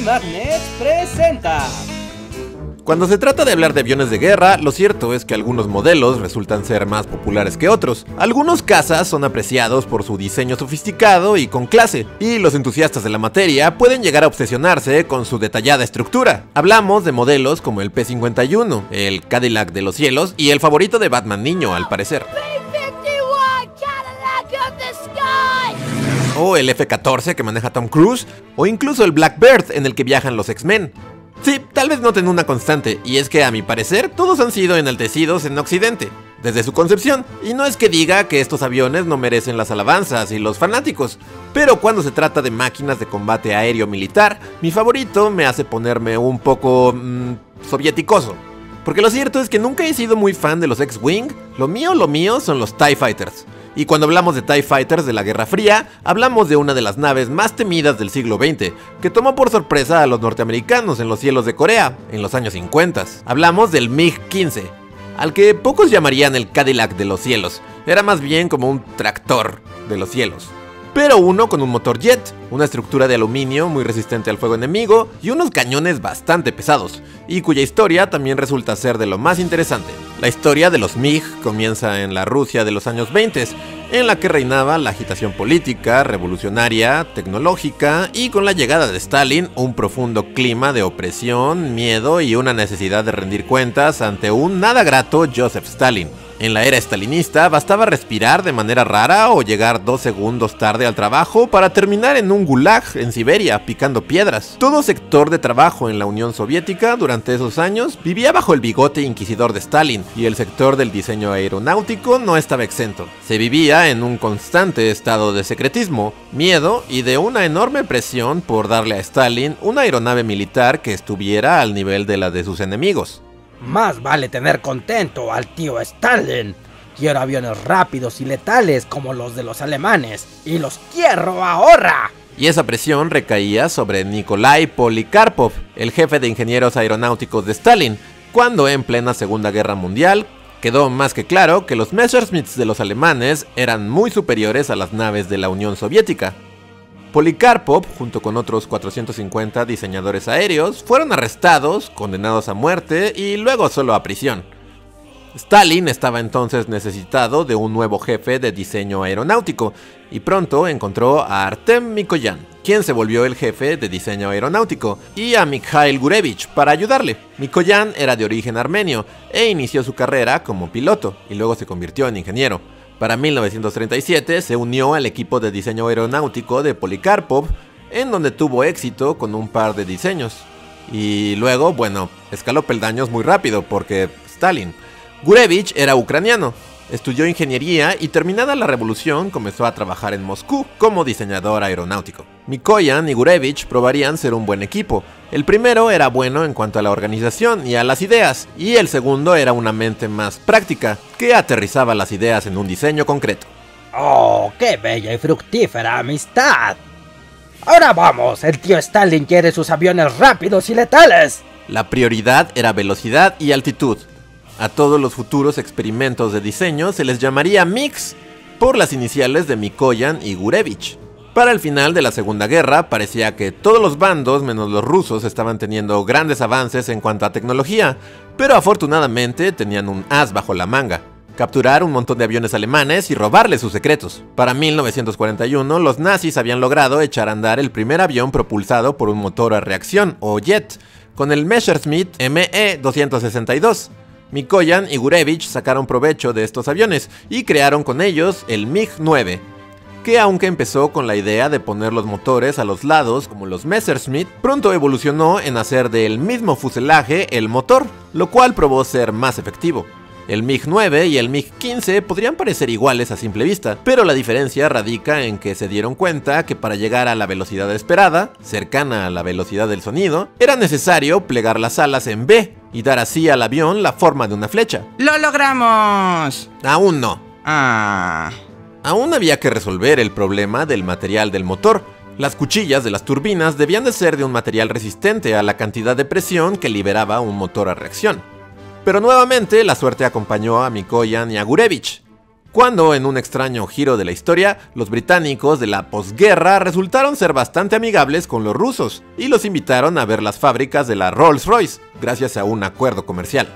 Magnet presenta. Cuando se trata de hablar de aviones de guerra, lo cierto es que algunos modelos resultan ser más populares que otros. Algunos cazas son apreciados por su diseño sofisticado y con clase, y los entusiastas de la materia pueden llegar a obsesionarse con su detallada estructura. Hablamos de modelos como el P-51, el Cadillac de los cielos y el favorito de Batman Niño, al parecer. O el F-14 que maneja Tom Cruise, o incluso el Blackbird en el que viajan los X-Men. Sí, tal vez noten una constante, y es que a mi parecer todos han sido enaltecidos en Occidente, desde su concepción, y no es que diga que estos aviones no merecen las alabanzas y los fanáticos, pero cuando se trata de máquinas de combate aéreo militar, mi favorito me hace ponerme un poco... Mmm, sovieticoso. Porque lo cierto es que nunca he sido muy fan de los X-Wing, lo mío, lo mío son los TIE Fighters. Y cuando hablamos de TIE Fighters de la Guerra Fría, hablamos de una de las naves más temidas del siglo XX, que tomó por sorpresa a los norteamericanos en los cielos de Corea, en los años 50. Hablamos del MiG-15, al que pocos llamarían el Cadillac de los cielos, era más bien como un tractor de los cielos pero uno con un motor jet, una estructura de aluminio muy resistente al fuego enemigo y unos cañones bastante pesados, y cuya historia también resulta ser de lo más interesante. La historia de los MiG comienza en la Rusia de los años 20, en la que reinaba la agitación política, revolucionaria, tecnológica y con la llegada de Stalin un profundo clima de opresión, miedo y una necesidad de rendir cuentas ante un nada grato Joseph Stalin. En la era estalinista bastaba respirar de manera rara o llegar dos segundos tarde al trabajo para terminar en un gulag en Siberia picando piedras. Todo sector de trabajo en la Unión Soviética durante esos años vivía bajo el bigote inquisidor de Stalin y el sector del diseño aeronáutico no estaba exento. Se vivía en un constante estado de secretismo, miedo y de una enorme presión por darle a Stalin una aeronave militar que estuviera al nivel de la de sus enemigos. Más vale tener contento al tío Stalin. Quiero aviones rápidos y letales como los de los alemanes. Y los quiero ahora. Y esa presión recaía sobre Nikolai Polikarpov, el jefe de ingenieros aeronáuticos de Stalin, cuando en plena Segunda Guerra Mundial quedó más que claro que los Messerschmitts de los alemanes eran muy superiores a las naves de la Unión Soviética. Polikarpov, junto con otros 450 diseñadores aéreos, fueron arrestados, condenados a muerte y luego solo a prisión. Stalin estaba entonces necesitado de un nuevo jefe de diseño aeronáutico y pronto encontró a Artem Mikoyan, quien se volvió el jefe de diseño aeronáutico, y a Mikhail Gurevich para ayudarle. Mikoyan era de origen armenio e inició su carrera como piloto y luego se convirtió en ingeniero. Para 1937 se unió al equipo de diseño aeronáutico de Polikarpov, en donde tuvo éxito con un par de diseños. Y luego, bueno, escaló peldaños muy rápido porque Stalin. Gurevich era ucraniano, Estudió ingeniería y terminada la revolución comenzó a trabajar en Moscú como diseñador aeronáutico. Mikoyan y Gurevich probarían ser un buen equipo. El primero era bueno en cuanto a la organización y a las ideas, y el segundo era una mente más práctica, que aterrizaba las ideas en un diseño concreto. ¡Oh, qué bella y fructífera amistad! Ahora vamos, el tío Stalin quiere sus aviones rápidos y letales. La prioridad era velocidad y altitud, a todos los futuros experimentos de diseño se les llamaría Mix por las iniciales de Mikoyan y Gurevich. Para el final de la Segunda Guerra parecía que todos los bandos menos los rusos estaban teniendo grandes avances en cuanto a tecnología, pero afortunadamente tenían un as bajo la manga. Capturar un montón de aviones alemanes y robarles sus secretos. Para 1941, los nazis habían logrado echar a andar el primer avión propulsado por un motor a reacción, o jet, con el Messerschmitt ME-262. Mikoyan y Gurevich sacaron provecho de estos aviones y crearon con ellos el MiG-9, que aunque empezó con la idea de poner los motores a los lados como los Messerschmitt, pronto evolucionó en hacer del mismo fuselaje el motor, lo cual probó ser más efectivo. El MiG-9 y el MiG-15 podrían parecer iguales a simple vista, pero la diferencia radica en que se dieron cuenta que para llegar a la velocidad esperada, cercana a la velocidad del sonido, era necesario plegar las alas en B y dar así al avión la forma de una flecha. ¡Lo logramos! Aún no. Ah. Aún había que resolver el problema del material del motor. Las cuchillas de las turbinas debían de ser de un material resistente a la cantidad de presión que liberaba un motor a reacción. Pero nuevamente la suerte acompañó a Mikoyan y a Gurevich. cuando, en un extraño giro de la historia, los británicos de la posguerra resultaron ser bastante amigables con los rusos y los invitaron a ver las fábricas de la Rolls-Royce, gracias a un acuerdo comercial.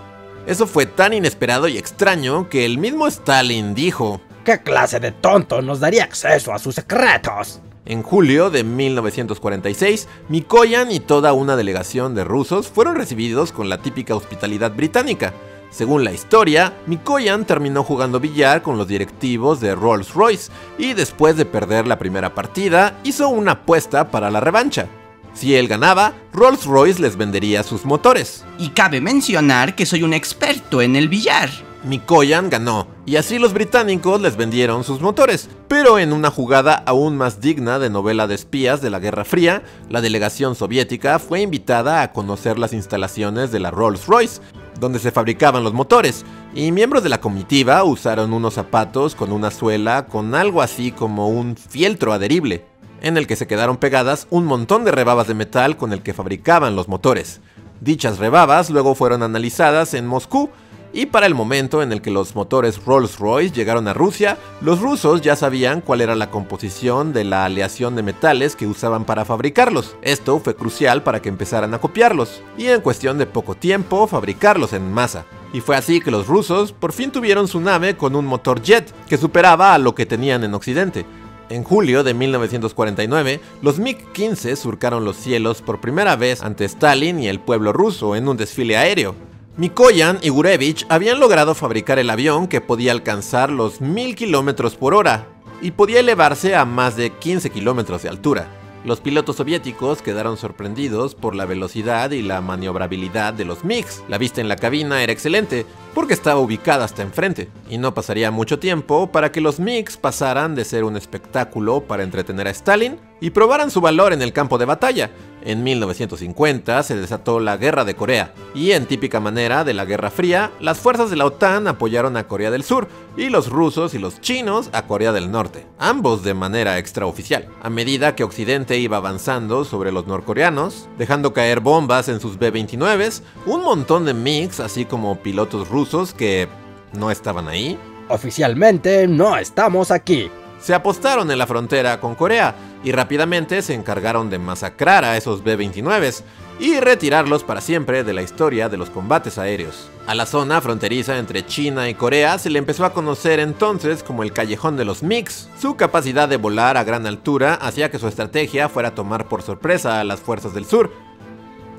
Eso fue tan inesperado y extraño que el mismo Stalin dijo, ¿Qué clase de tonto nos daría acceso a sus secretos? En julio de 1946, Mikoyan y toda una delegación de rusos fueron recibidos con la típica hospitalidad británica. Según la historia, Mikoyan terminó jugando billar con los directivos de Rolls-Royce y después de perder la primera partida, hizo una apuesta para la revancha. Si él ganaba, Rolls-Royce les vendería sus motores. Y cabe mencionar que soy un experto en el billar. Mikoyan ganó, y así los británicos les vendieron sus motores. Pero en una jugada aún más digna de novela de espías de la Guerra Fría, la delegación soviética fue invitada a conocer las instalaciones de la Rolls-Royce, donde se fabricaban los motores, y miembros de la comitiva usaron unos zapatos con una suela con algo así como un fieltro adherible, en el que se quedaron pegadas un montón de rebabas de metal con el que fabricaban los motores. Dichas rebabas luego fueron analizadas en Moscú, y para el momento en el que los motores Rolls-Royce llegaron a Rusia, los rusos ya sabían cuál era la composición de la aleación de metales que usaban para fabricarlos. Esto fue crucial para que empezaran a copiarlos, y en cuestión de poco tiempo fabricarlos en masa. Y fue así que los rusos por fin tuvieron su nave con un motor jet que superaba a lo que tenían en Occidente. En julio de 1949, los MiG-15 surcaron los cielos por primera vez ante Stalin y el pueblo ruso en un desfile aéreo. Mikoyan y Gurevich habían logrado fabricar el avión que podía alcanzar los 1000 km por hora y podía elevarse a más de 15 km de altura. Los pilotos soviéticos quedaron sorprendidos por la velocidad y la maniobrabilidad de los MiGs. La vista en la cabina era excelente porque estaba ubicada hasta enfrente, y no pasaría mucho tiempo para que los MiGs pasaran de ser un espectáculo para entretener a Stalin y probaran su valor en el campo de batalla. En 1950 se desató la Guerra de Corea, y en típica manera de la Guerra Fría, las fuerzas de la OTAN apoyaron a Corea del Sur, y los rusos y los chinos a Corea del Norte, ambos de manera extraoficial. A medida que Occidente iba avanzando sobre los norcoreanos, dejando caer bombas en sus B-29s, un montón de MiGs, así como pilotos rusos que no estaban ahí, Oficialmente no estamos aquí. Se apostaron en la frontera con Corea y rápidamente se encargaron de masacrar a esos B-29s y retirarlos para siempre de la historia de los combates aéreos. A la zona fronteriza entre China y Corea se le empezó a conocer entonces como el callejón de los MiGs. Su capacidad de volar a gran altura hacía que su estrategia fuera tomar por sorpresa a las fuerzas del sur,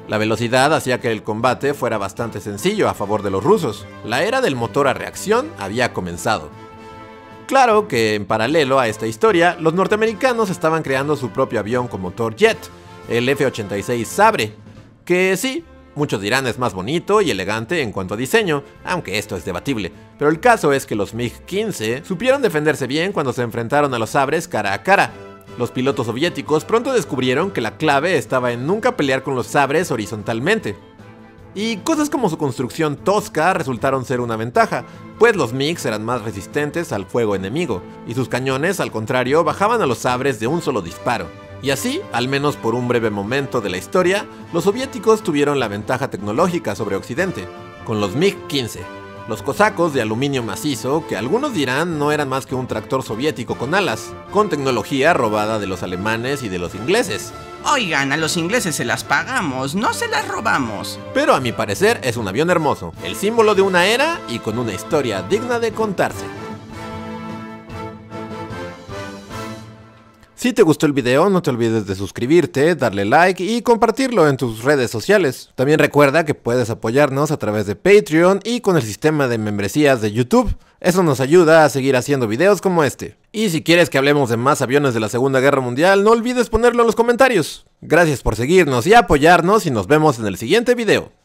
la velocidad hacía que el combate fuera bastante sencillo a favor de los rusos. La era del motor a reacción había comenzado. Claro que en paralelo a esta historia, los norteamericanos estaban creando su propio avión con motor jet, el F-86 Sabre, que sí, muchos dirán es más bonito y elegante en cuanto a diseño, aunque esto es debatible, pero el caso es que los MiG-15 supieron defenderse bien cuando se enfrentaron a los Sabres cara a cara, los pilotos soviéticos pronto descubrieron que la clave estaba en nunca pelear con los sabres horizontalmente. Y cosas como su construcción tosca resultaron ser una ventaja, pues los MiGs eran más resistentes al fuego enemigo, y sus cañones, al contrario, bajaban a los sabres de un solo disparo. Y así, al menos por un breve momento de la historia, los soviéticos tuvieron la ventaja tecnológica sobre Occidente, con los MiG-15, los cosacos de aluminio macizo, que algunos dirán no eran más que un tractor soviético con alas, con tecnología robada de los alemanes y de los ingleses. Oigan, a los ingleses se las pagamos, no se las robamos. Pero a mi parecer es un avión hermoso, el símbolo de una era y con una historia digna de contarse. Si te gustó el video, no te olvides de suscribirte, darle like y compartirlo en tus redes sociales. También recuerda que puedes apoyarnos a través de Patreon y con el sistema de membresías de YouTube. Eso nos ayuda a seguir haciendo videos como este. Y si quieres que hablemos de más aviones de la Segunda Guerra Mundial, no olvides ponerlo en los comentarios. Gracias por seguirnos y apoyarnos y nos vemos en el siguiente video.